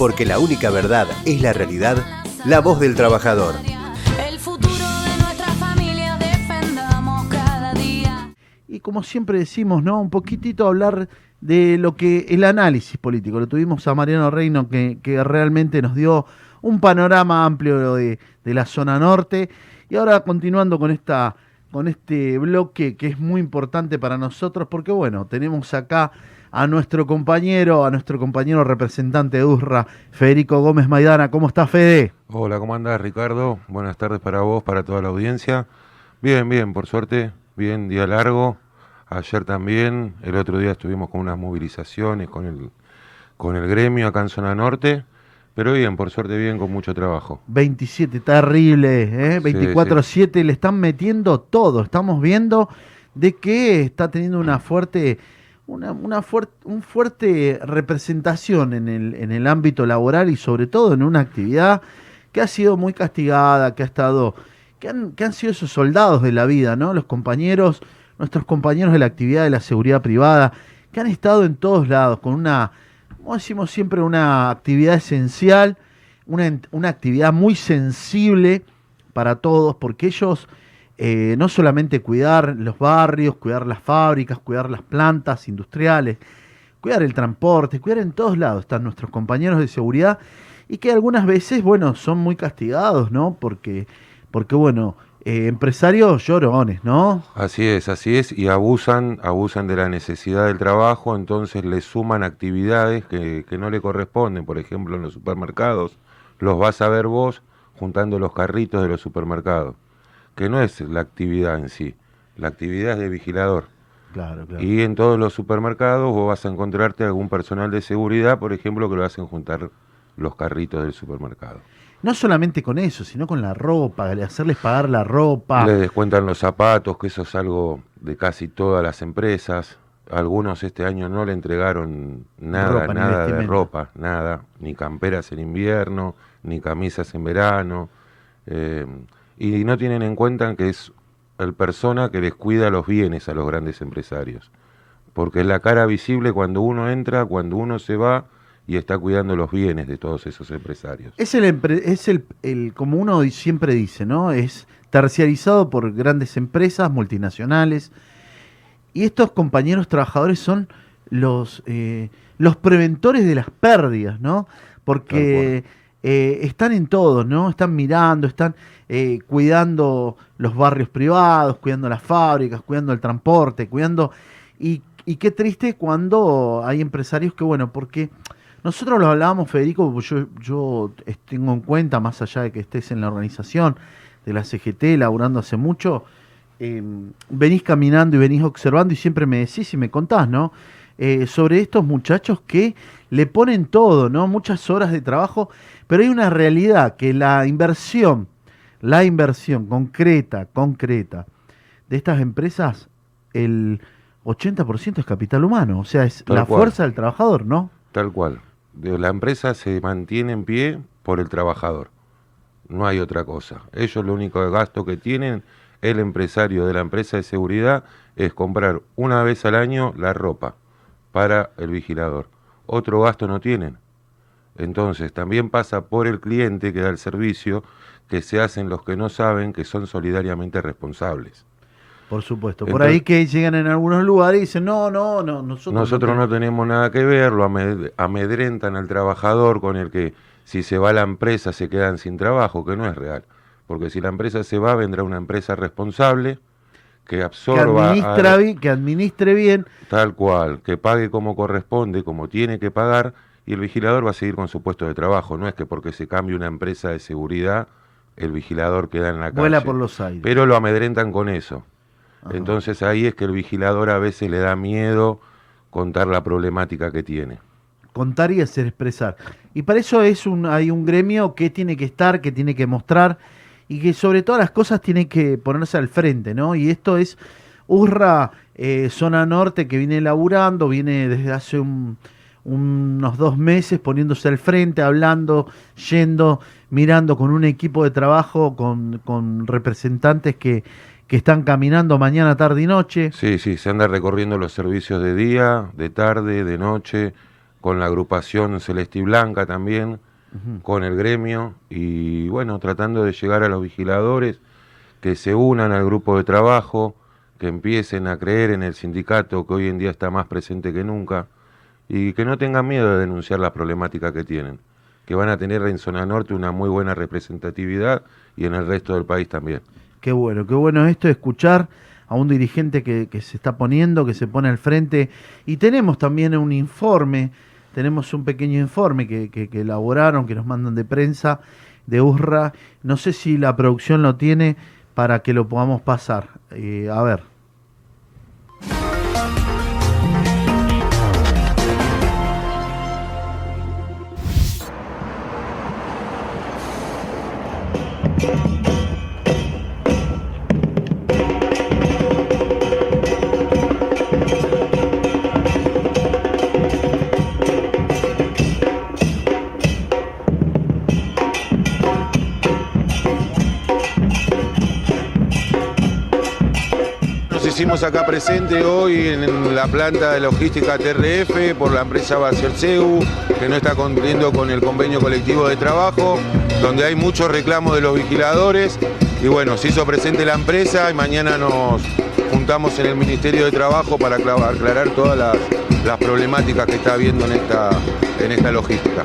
Porque la única verdad es la realidad, la voz del trabajador. El futuro de nuestra familia defendamos cada día. Y como siempre decimos, ¿no? Un poquitito hablar de lo que el análisis político. Lo tuvimos a Mariano Reino que, que realmente nos dio un panorama amplio de, de la zona norte. Y ahora continuando con esta con este bloque que es muy importante para nosotros porque bueno, tenemos acá a nuestro compañero, a nuestro compañero representante de USRA, Federico Gómez Maidana. ¿Cómo está Fede? Hola, ¿cómo andás Ricardo? Buenas tardes para vos, para toda la audiencia. Bien, bien, por suerte, bien, día largo. Ayer también, el otro día estuvimos con unas movilizaciones con el, con el gremio acá en Zona Norte. Pero bien, por suerte bien, con mucho trabajo. 27, terrible, ¿eh? 24-7, le están metiendo todo. Estamos viendo de que está teniendo una fuerte, una, una fuerte, un fuerte representación en el, en el ámbito laboral y sobre todo en una actividad que ha sido muy castigada, que ha estado, que han, que han sido esos soldados de la vida, ¿no? Los compañeros, nuestros compañeros de la actividad de la seguridad privada, que han estado en todos lados con una como decimos siempre, una actividad esencial, una, una actividad muy sensible para todos, porque ellos eh, no solamente cuidar los barrios, cuidar las fábricas, cuidar las plantas industriales, cuidar el transporte, cuidar en todos lados están nuestros compañeros de seguridad y que algunas veces, bueno, son muy castigados, ¿no? Porque, porque bueno, eh, empresarios llorones, ¿no? Así es, así es, y abusan, abusan de la necesidad del trabajo, entonces le suman actividades que, que, no le corresponden, por ejemplo en los supermercados, los vas a ver vos juntando los carritos de los supermercados, que no es la actividad en sí, la actividad es de vigilador. Claro, claro. Y en todos los supermercados vos vas a encontrarte algún personal de seguridad, por ejemplo, que lo hacen juntar los carritos del supermercado. No solamente con eso, sino con la ropa, hacerles pagar la ropa. Les descuentan los zapatos, que eso es algo de casi todas las empresas. Algunos este año no le entregaron nada, ropa, nada de ropa, nada, ni camperas en invierno, ni camisas en verano. Eh, y no tienen en cuenta que es el persona que les cuida los bienes a los grandes empresarios. Porque es la cara visible cuando uno entra, cuando uno se va, y está cuidando los bienes de todos esos empresarios. Es el, es el, el, como uno siempre dice, ¿no? Es terciarizado por grandes empresas multinacionales y estos compañeros trabajadores son los, eh, los preventores de las pérdidas, ¿no? Porque eh, están en todo, ¿no? Están mirando, están eh, cuidando los barrios privados, cuidando las fábricas, cuidando el transporte, cuidando... Y, qué triste cuando hay empresarios que, bueno, porque nosotros lo hablábamos, Federico, yo, yo tengo en cuenta, más allá de que estés en la organización de la CGT, laburando hace mucho, eh, venís caminando y venís observando y siempre me decís y me contás, ¿no? Eh, sobre estos muchachos que le ponen todo, ¿no? Muchas horas de trabajo, pero hay una realidad que la inversión, la inversión concreta, concreta de estas empresas, el 80% es capital humano, o sea, es Tal la cual. fuerza del trabajador, ¿no? Tal cual. La empresa se mantiene en pie por el trabajador. No hay otra cosa. Ellos lo único gasto que tienen, el empresario de la empresa de seguridad, es comprar una vez al año la ropa para el vigilador. Otro gasto no tienen. Entonces también pasa por el cliente que da el servicio, que se hacen los que no saben que son solidariamente responsables. Por supuesto. Por Entonces- ahí que llegan en algunos lugares y dicen, no, no, no, nosotros, Nosotros no tenemos". nada que ver, lo amed- amedrentan al trabajador con el que si se va la empresa se quedan sin trabajo, que no es real. Porque si la empresa se va, vendrá una empresa responsable que que absorba administra a- bien, que administre bien. tal cual, que pague como corresponde, como tiene que pagar, y el vigilador va a seguir con su puesto de trabajo. No es que porque se cambie una empresa de seguridad, el vigilador queda en la calle. Vuela por los aires. Pero lo amedrentan con eso. Ajá. Entonces ahí es que el vigilador a veces le da miedo contar la problemática que tiene. Contar y hacer expresar. Y para eso es un, hay un gremio que tiene que estar, que tiene que mostrar y que sobre todas las cosas tiene que ponerse al frente, ¿no? Y esto es URRA, eh, zona norte, que viene laburando, viene desde hace un- unos dos meses poniéndose al frente, hablando, yendo, mirando con un equipo de trabajo, con, representantes que, que están caminando mañana, tarde y noche. Sí, sí, se anda recorriendo los servicios de día, de tarde, de noche, con la agrupación Celesti Blanca también, con el gremio y bueno, tratando de llegar a los vigiladores que se unan al grupo de trabajo, que empiecen a creer en el sindicato que hoy en día está más presente que nunca y que no tengan miedo de denunciar la problemática que tienen, que van a tener en zona norte una muy buena representatividad y en el resto del país también. Qué bueno, qué bueno esto de escuchar a un dirigente que, se está poniendo, que se pone al frente. Y tenemos también un informe, tenemos un pequeño informe que, elaboraron, que nos mandan de prensa, de USRA. No sé si la producción lo tiene para que lo podamos pasar. Eh, a ver. Hicimos acá presente hoy en la planta de logística TRF por la empresa Bacielseu, que no está cumpliendo con el convenio colectivo de trabajo, donde hay muchos reclamos de los vigiladores. Y bueno, se hizo presente la empresa y mañana nos juntamos en el Ministerio de Trabajo para aclarar todas las, problemáticas que está habiendo en esta, en esta logística.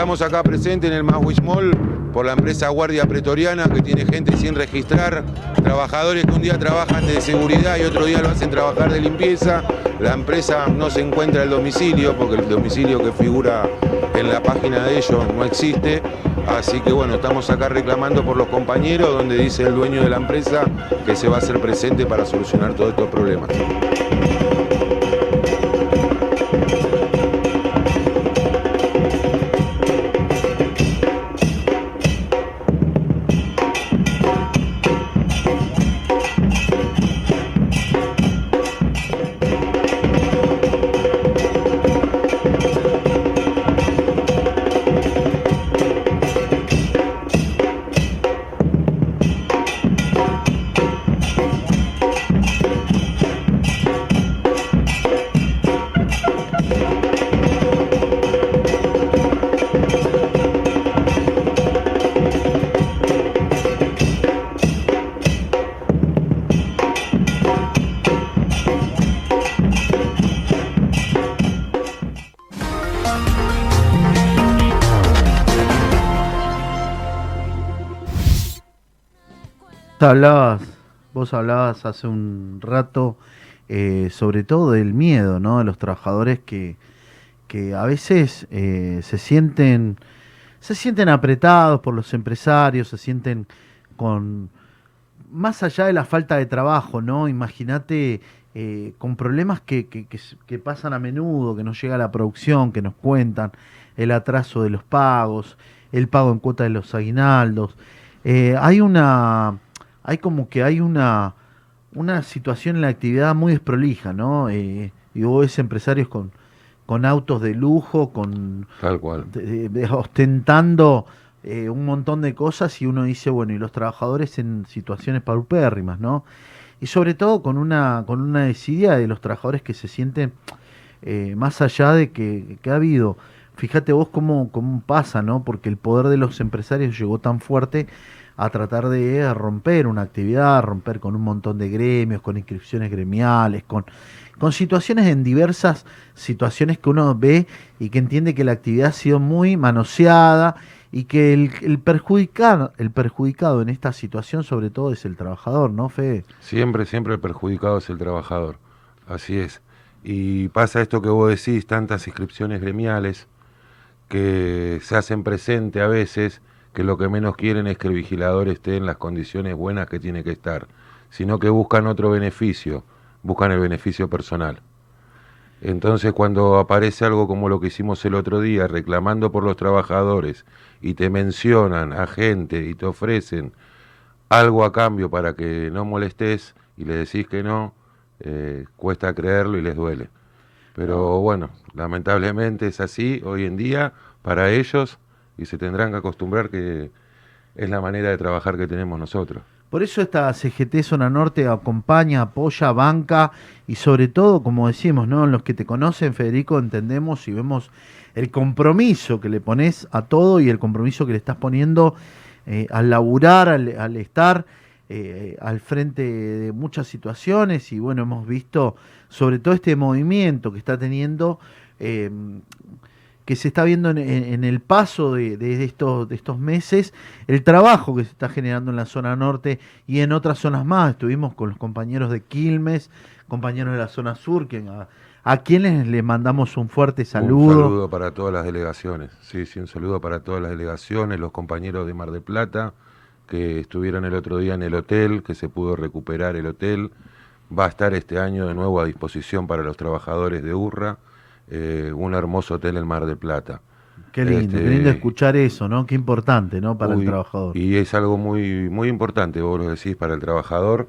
Estamos acá presentes en el Maswich Mall por la empresa Guardia Pretoriana que tiene gente sin registrar, trabajadores que un día trabajan de seguridad y otro día lo hacen trabajar de limpieza. La empresa no se encuentra el domicilio porque el domicilio que figura en la página de ellos no existe. Así que bueno, estamos acá reclamando por los compañeros donde dice el dueño de la empresa que se va a hacer presente para solucionar todos estos problemas. Hablabas, vos hablabas hace un rato eh, sobre todo del miedo, ¿no? De los trabajadores que, que a veces eh, se sienten se sienten apretados por los empresarios, se sienten con más allá de la falta de trabajo, ¿no? Imagínate eh, con problemas que, que, pasan a menudo, que nos llega la producción, que nos cuentan, el atraso de los pagos, el pago en cuota de los aguinaldos. hay una hay como que hay una, una situación en la actividad muy desprolija, ¿no? Eh, y vos ves empresarios con, con autos de lujo, con Tal cual. ostentando eh, un montón de cosas y uno dice, bueno, y los trabajadores en situaciones paupérrimas, ¿no? Y sobre todo con una, con una desidia de los trabajadores que se sienten eh, más allá de que, que, ha habido, fíjate vos cómo, cómo pasa, ¿no? Porque el poder de los empresarios llegó tan fuerte a tratar de romper una actividad, romper con un montón de gremios, con inscripciones gremiales, con, con situaciones en diversas situaciones que uno ve y que entiende que la actividad ha sido muy manoseada y que el, el, el perjudicado en esta situación sobre todo es el trabajador, ¿no, Fede? Siempre, siempre el perjudicado es el trabajador, así es. Y pasa esto que vos decís, tantas inscripciones gremiales que se hacen presente a veces que lo que menos quieren es que el vigilador esté en las condiciones buenas que tiene que estar, sino que buscan otro beneficio, buscan el beneficio personal. Entonces cuando aparece algo como lo que hicimos el otro día, reclamando por los trabajadores, y te mencionan a gente y te ofrecen algo a cambio para que no molestes y le decís que no, eh, cuesta creerlo y les duele. Pero bueno, lamentablemente es así hoy en día para ellos y se tendrán que acostumbrar que es la manera de trabajar que tenemos nosotros. Por eso esta CGT Zona Norte acompaña, apoya, banca y sobre todo, como decimos, ¿no? Los que te conocen, Federico, entendemos y vemos el compromiso que le pones a todo y el compromiso que le estás poniendo eh, al laburar, al, estar eh, al frente de muchas situaciones y bueno, hemos visto sobre todo este movimiento que está teniendo eh, que se está viendo en, el paso de, estos, de estos meses, el trabajo que se está generando en la zona norte y en otras zonas más. Estuvimos con los compañeros de Quilmes, compañeros de la zona sur, que a, quienes le mandamos un fuerte saludo. Un saludo para todas las delegaciones, sí, sí, un saludo para todas las delegaciones, los compañeros de Mar de Plata, que estuvieron el otro día en el hotel, que se pudo recuperar el hotel. Va a estar este año de nuevo a disposición para los trabajadores de Urra eh, un hermoso hotel en Mar del Plata. Qué lindo, qué lindo este, escuchar eso, ¿no? Qué importante, ¿no? Para el trabajador. Y es algo muy, muy importante, vos lo decís, para el trabajador.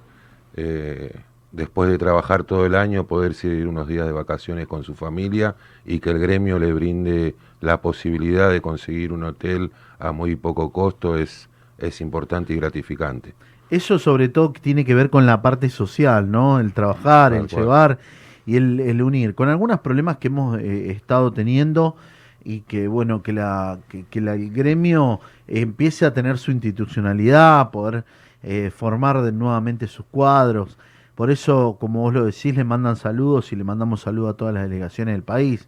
Eh, después de trabajar todo el año, poder ir unos días de vacaciones con su familia y que el gremio le brinde la posibilidad de conseguir un hotel a muy poco costo es, es importante y gratificante. Eso sobre todo tiene que ver con la parte social, ¿no? El trabajar, el llevar y el, unir, con algunos problemas que hemos eh, estado teniendo y que bueno que la que, el gremio empiece a tener su institucionalidad, poder eh, formar de, nuevamente sus cuadros. Por eso, como vos lo decís, le mandan saludos y le mandamos saludos a todas las delegaciones del país,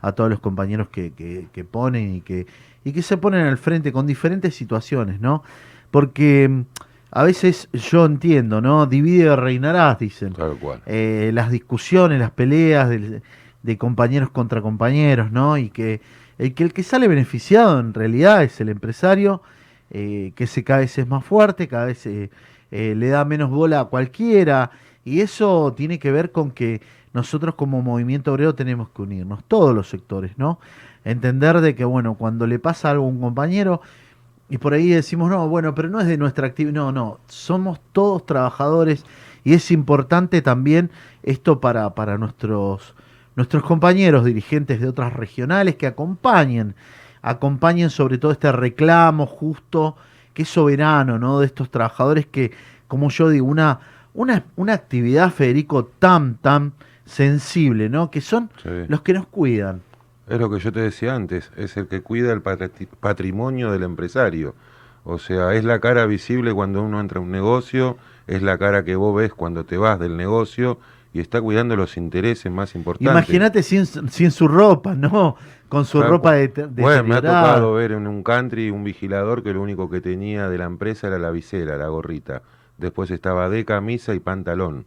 a todos los compañeros que, que, que ponen y que, y que se ponen al frente con diferentes situaciones, ¿no? Porque a veces yo entiendo, ¿no? Divide reinarás, dicen. Claro, cual. Eh, las discusiones, las peleas de, compañeros contra compañeros, ¿no? Y que el, que el que sale beneficiado en realidad es el empresario, eh, que se cada vez es más fuerte, cada vez eh, le da menos bola a cualquiera. Y eso tiene que ver con que nosotros como movimiento obrero tenemos que unirnos, todos los sectores, ¿no? Entender de que, bueno, cuando le pasa algo a un compañero, y por ahí decimos, no, bueno, pero no es de nuestra actividad. No, no, somos todos trabajadores y es importante también esto para, para nuestros, nuestros compañeros dirigentes de otras regionales que acompañen, acompañen sobre todo este reclamo justo, que es soberano, ¿no? De estos trabajadores que, como yo digo, una, una, una actividad, Federico, tan, tan sensible, ¿no? Que son los que nos cuidan. Es lo que yo te decía antes, es el que cuida el patrimonio del empresario. O sea, es la cara visible cuando uno entra a un negocio, es la cara que vos ves cuando te vas del negocio y está cuidando los intereses más importantes. Imagínate sin, sin su ropa, ¿no? Con su ropa de, de Bueno, me ha tocado ver en un country un vigilador que lo único que tenía de la empresa era la visera, la gorrita. Después estaba de camisa y pantalón.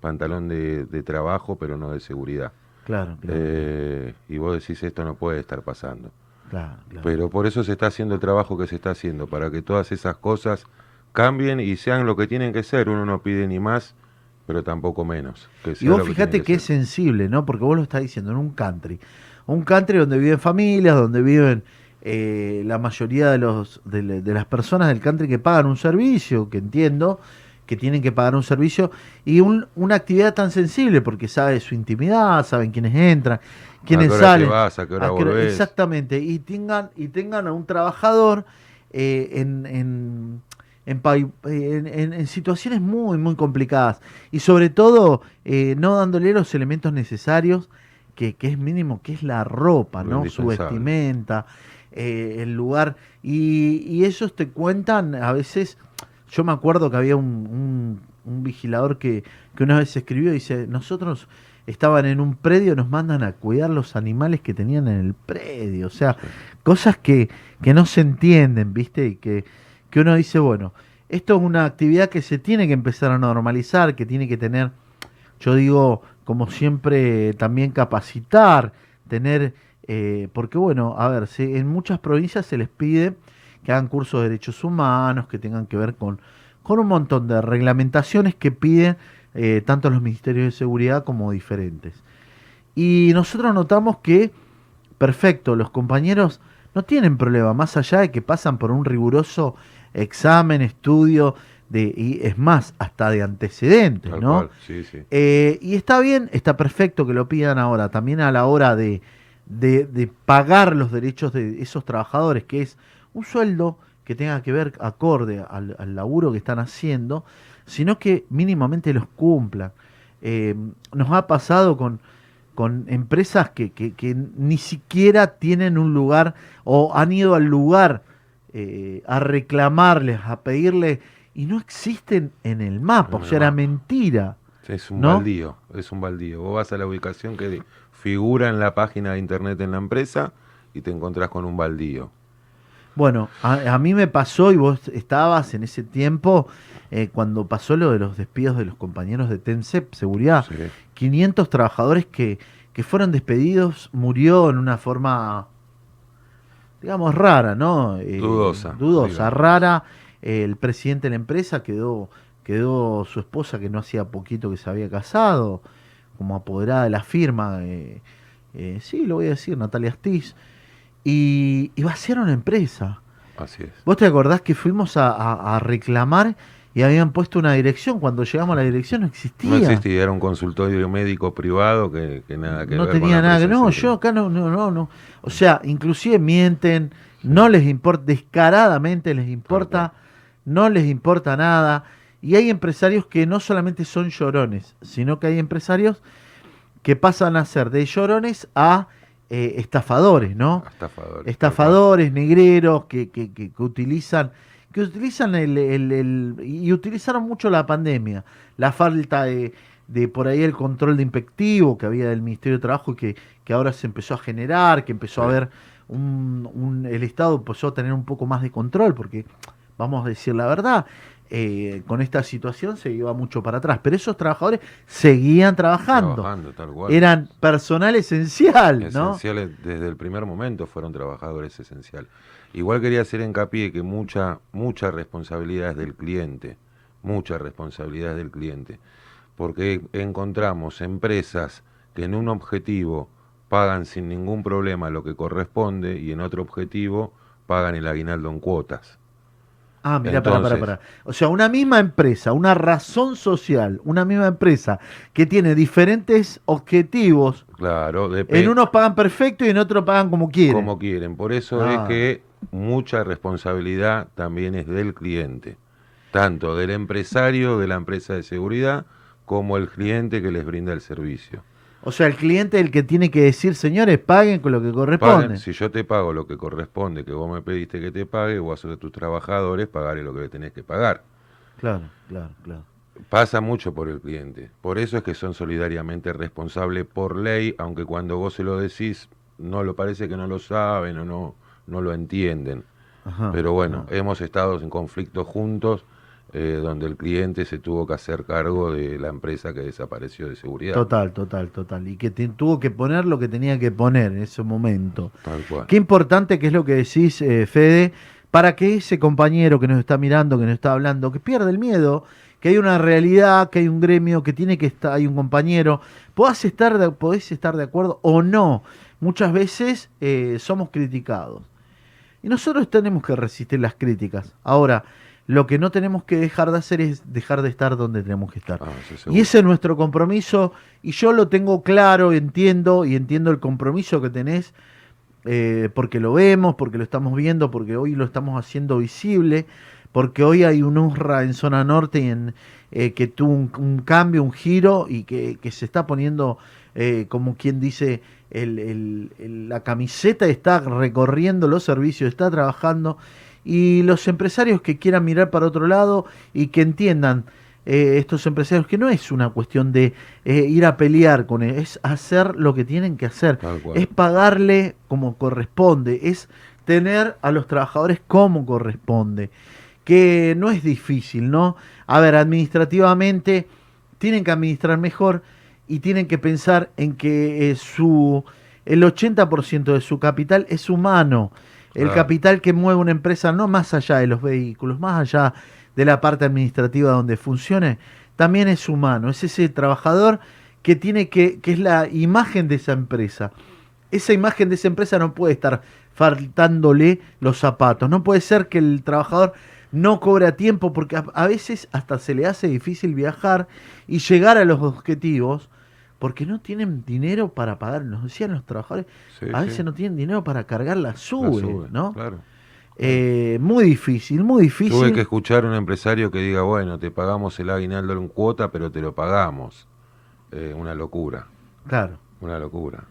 Pantalón de trabajo, pero no de seguridad. Claro, eh, y vos decís, esto no puede estar pasando. Claro, Pero por eso se está haciendo el trabajo que se está haciendo, para que todas esas cosas cambien y sean lo que tienen que ser. Uno no pide ni más, pero tampoco menos. y vos fíjate que, es sensible, ¿no? Porque vos lo estás diciendo, en un country. Un country donde viven familias, donde viven eh, la mayoría de, los, de, de, las personas del country que pagan un servicio, que entiendo, que tienen que pagar un servicio y una actividad tan sensible porque sabe su intimidad, saben quiénes entran, quiénes salen. exactamente, y tengan, y tengan a un trabajador eh, en, en, en, situaciones muy, muy complicadas y sobre todo eh, no dándole los elementos necesarios que, que, es mínimo, que es la ropa, ¿no? Su vestimenta, eh, el lugar. Y, y ellos te cuentan a veces yo me acuerdo que había un, vigilador que, una vez escribió y dice, nosotros estaban en un predio, nos mandan a cuidar los animales que tenían en el predio. O sea, cosas que, que no se entienden, ¿viste? Y que, que uno dice, bueno, esto es una actividad que se tiene que empezar a normalizar, que tiene que tener, yo digo, como siempre, también capacitar, tener, eh, porque bueno, a ver, en muchas provincias se les pide que hagan cursos de derechos humanos, que tengan que ver con, con un montón de reglamentaciones que piden eh, tanto los ministerios de seguridad como diferentes. Y nosotros notamos que, perfecto, los compañeros no tienen problema, más allá de que pasan por un riguroso examen, estudio, de, y es más, hasta de antecedentes, Tal ¿no? cual, sí, sí. Eh, y está bien, está perfecto que lo pidan ahora, también a la hora de, de- de pagar los derechos de esos trabajadores, que es un sueldo que tenga que ver acorde al, al laburo que están haciendo, sino que mínimamente los cumplan. Eh, nos ha pasado con, con empresas que, que- que ni siquiera tienen un lugar o han ido al lugar eh, a reclamarles, a pedirle, y no existen en el mapa, o sea, era mentira. Es un ¿No? baldío, es un baldío. Vos vas a la ubicación que figura en la página de internet en la empresa y te encontrás con un baldío. Bueno, a, a mí me pasó y vos estabas en ese tiempo eh, cuando pasó lo de los despidos de los compañeros de TENSEP Seguridad. Sí. 500 trabajadores que, que fueron despedidos, murió en una forma, digamos, rara, ¿no? Eh, Dudosa, Dudosa, digamos. rara. Eh, el presidente de la empresa quedó, quedó su esposa que no hacía poquito que se había casado, como apoderada de la firma. eh, sí, lo voy a decir, Natalia Astiz. Y, y vaciaron la empresa. Así es. ¿Vos te acordás que fuimos a, a- a reclamar y habían puesto una dirección? Cuando llegamos a la dirección no existía. No existía, era un consultorio médico privado que, que nada que no ver con tenía la nada que no yo acá no no no no o sea inclusive mienten no les importa descaradamente les importa no les importa nada y hay empresarios que no solamente son llorones sino que hay empresarios que pasan a ser de llorones a eh, estafadores no Estafadores. estafadores, negreros que, que- que- que utilizan que utilizan el, el- el- y utilizaron mucho la pandemia, la falta de, de por ahí el control de impectivo que había del Ministerio de Trabajo y que, que ahora se empezó a generar, que empezó a haber un, un- el Estado empezó a tener un poco más de control, porque vamos a decir la verdad, eh, con esta situación se iba mucho para atrás, pero esos trabajadores seguían trabajando, Trabajando, tal cual. eran personal esencial, ¿no? Esenciales, desde el primer momento fueron trabajadores esenciales. Igual quería hacer hincapié que mucha, mucha responsabilidad es del cliente, mucha responsabilidad es del cliente, porque encontramos empresas que en un objetivo pagan sin ningún problema lo que corresponde y en otro objetivo pagan el aguinaldo en cuotas. Ah, mira, para, para, para. O sea, una misma empresa, una razón social, una misma empresa que tiene diferentes objetivos. Claro, depende. En unos pagan perfecto y en otros pagan como quieren. como quieren. Por eso Ah. es que mucha responsabilidad también es del cliente, tanto del empresario de la empresa de seguridad como el cliente que les brinda el servicio. O sea, el cliente es el que tiene que decir, señores, paguen con lo que corresponde. Paguen, si yo te pago lo que corresponde, que vos me pediste que te pague, vos a tus trabajadores pagaré lo que le tenés que pagar. Claro, claro, claro. Pasa mucho por el cliente. Por eso es que son solidariamente responsables por ley, aunque cuando vos se lo decís, no lo parece que no lo saben o no, no lo entienden. Ajá, Pero bueno, ajá. hemos estado en conflictos juntos eh, donde el cliente se tuvo que hacer cargo de la empresa que desapareció de seguridad. Total, total, total. Y que te- tuvo que poner lo que tenía que poner en ese momento. Tal cual. Qué importante que es lo que decís, eh, Fede, para que ese compañero que nos está mirando, que nos está hablando, que pierda el miedo, que hay una realidad, que hay un gremio, que tiene que estar, hay un compañero, podés estar de, podés estar de acuerdo o no. Muchas veces eh, somos criticados. Y nosotros tenemos que resistir las críticas. Ahora, lo que no tenemos que dejar de hacer es dejar de estar donde tenemos que estar. Ah, Y ese es nuestro compromiso, y yo lo tengo claro, entiendo, y entiendo el compromiso que tenés, eh, porque lo vemos, porque lo estamos viendo, porque hoy lo estamos haciendo visible, porque hoy hay un UNRWA en zona norte y en, eh, que tuvo un, un cambio, un giro, y que, que se está poniendo, eh, como quien dice, el- el- el- la camiseta está recorriendo los servicios, está trabajando, y los empresarios que quieran mirar para otro lado y que entiendan eh, estos empresarios que no es una cuestión de eh, ir a pelear con él, es hacer lo que tienen que hacer, es pagarle como corresponde, es tener a los trabajadores como corresponde, que no es difícil, ¿no? A ver, administrativamente tienen que administrar mejor y tienen que pensar en que eh, su el 80% de su capital es humano. El Claro. capital que mueve una empresa, no más allá de los vehículos, más allá de la parte administrativa donde funcione, también es humano. Es ese trabajador que tiene que, que es la imagen de esa empresa. Esa imagen de esa empresa no puede estar faltándole los zapatos. No puede ser que el trabajador no cobre a tiempo porque a, veces hasta se le hace difícil viajar y llegar a los objetivos porque no tienen dinero para pagar. Nos decían los trabajadores, a veces no tienen dinero para cargar la sube, ¿no? Claro. Eh, muy difícil, muy difícil. Tuve que escuchar a un empresario que diga, bueno, te pagamos el aguinaldo en cuota, pero te lo pagamos. Eh, una locura. Claro. Una locura.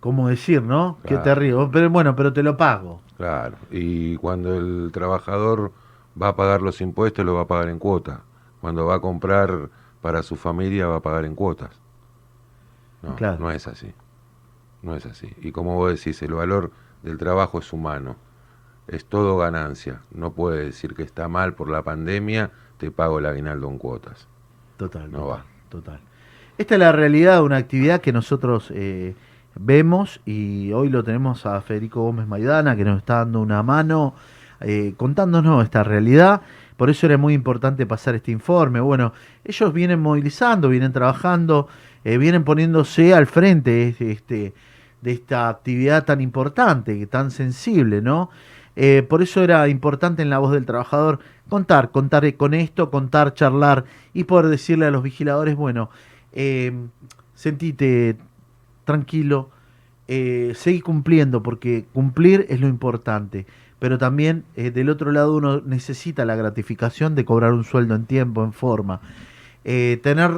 Como decir, ¿no? Qué terrible. Pero bueno, pero te lo pago. Claro. Y cuando el trabajador va a pagar los impuestos, lo va a pagar en cuota. Cuando va a comprar para su familia, va a pagar en cuotas. No, claro. no es así. No es así. Y como vos decís, el valor del trabajo es humano es todo ganancia. No puede decir que está mal por la pandemia, te pago el aguinaldo en cuotas. Total. No va. Total. Esta es la realidad de una actividad que nosotros eh, vemos y hoy lo tenemos a Federico Gómez Maidana que nos está dando una mano eh, contándonos esta realidad. Por eso era muy importante pasar este informe. Bueno, ellos vienen movilizando, vienen trabajando, eh, vienen poniéndose al frente este, de esta actividad tan importante, tan sensible, ¿no? Eh, por eso era importante en la voz del trabajador contar, contar con esto, contar, charlar y poder decirle a los vigiladores, bueno, eh, sentite tranquilo, eh, seguí cumpliendo, porque cumplir es lo importante. Pero también eh, del otro lado uno necesita la gratificación de cobrar un sueldo en tiempo, en forma. Tener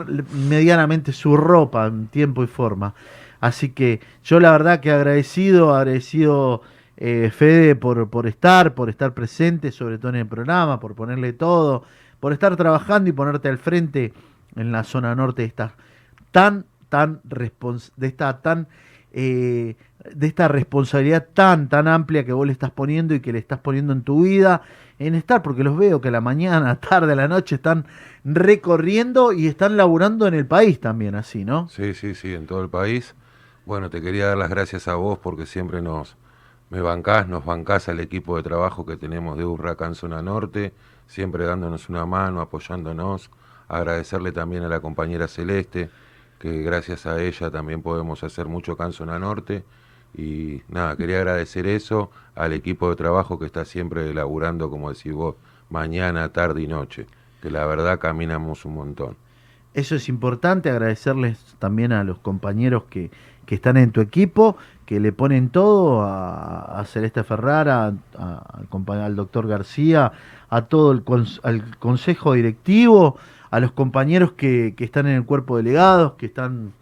medianamente su ropa en tiempo y forma. Así que yo la verdad que agradecido, agradecido eh, Fede por, por estar, por estar presente, sobre todo en el programa, por ponerle todo, por estar trabajando y ponerte al frente en la zona norte de esta tan, tan de esta tan eh, de esta responsabilidad tan, tan amplia que vos le estás poniendo y que le estás poniendo en tu vida, en estar, porque los veo que a la mañana, tarde, a la noche están recorriendo y están laburando en el país también, así, ¿no? Sí, sí, sí, en todo el país. Bueno, te quería dar las gracias a vos porque siempre nos, me bancás, nos bancás al equipo de trabajo que tenemos de Huracán Zona Norte, siempre dándonos una mano, apoyándonos. Agradecerle también a la compañera Celeste, que gracias a ella también podemos hacer mucho acá en Zona Norte. Y nada, quería agradecer eso al equipo de trabajo que está siempre elaborando, como decís vos, mañana, tarde y noche, que la verdad caminamos un montón. Eso es importante, agradecerles también a los compañeros que, que están en tu equipo que le ponen todo a, Celeste Ferrara, al, doctor García, a todo el al consejo directivo, a los compañeros que, están en el cuerpo delegados, que están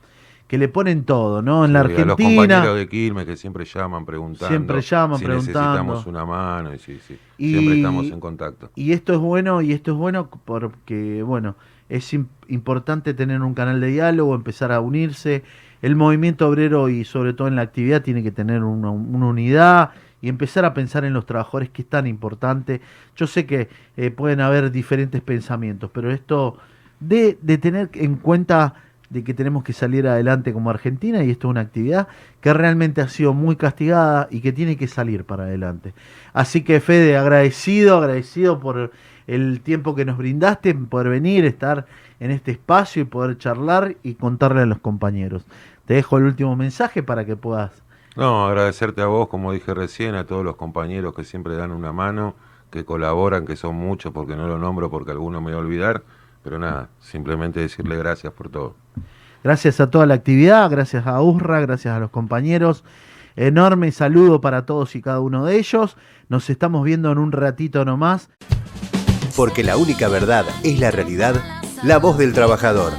que le ponen todo, ¿no? En la Argentina. A los compañeros de Quilmes que siempre llaman preguntando. Siempre llaman si preguntando. necesitamos una mano y sí, sí. siempre estamos en contacto. Y esto es bueno, y esto es bueno porque, bueno, es importante tener un canal de diálogo, empezar a unirse el movimiento obrero y sobre todo en la actividad tiene que tener una, unidad y empezar a pensar en los trabajadores que es tan importante. Yo sé que eh, pueden haber diferentes pensamientos, pero esto de, tener en cuenta de que tenemos que salir adelante como Argentina y esto es una actividad que realmente ha sido muy castigada y que tiene que salir para adelante. Así que Fede, agradecido, agradecido por el tiempo que nos brindaste, poder venir, estar en este espacio y poder charlar y contarle a los compañeros. Te dejo el último mensaje para que puedas. No, agradecerte a vos, como dije recién, a todos los compañeros que siempre dan una mano, que colaboran, que son muchos, porque no lo nombro porque alguno me va a olvidar, pero nada, simplemente decirle gracias por todo. Gracias a toda la actividad, gracias a USRA, gracias a los compañeros. Enorme saludo para todos y cada uno de ellos. Nos estamos viendo en un ratito nomás. Porque la única verdad es la realidad, la voz del trabajador.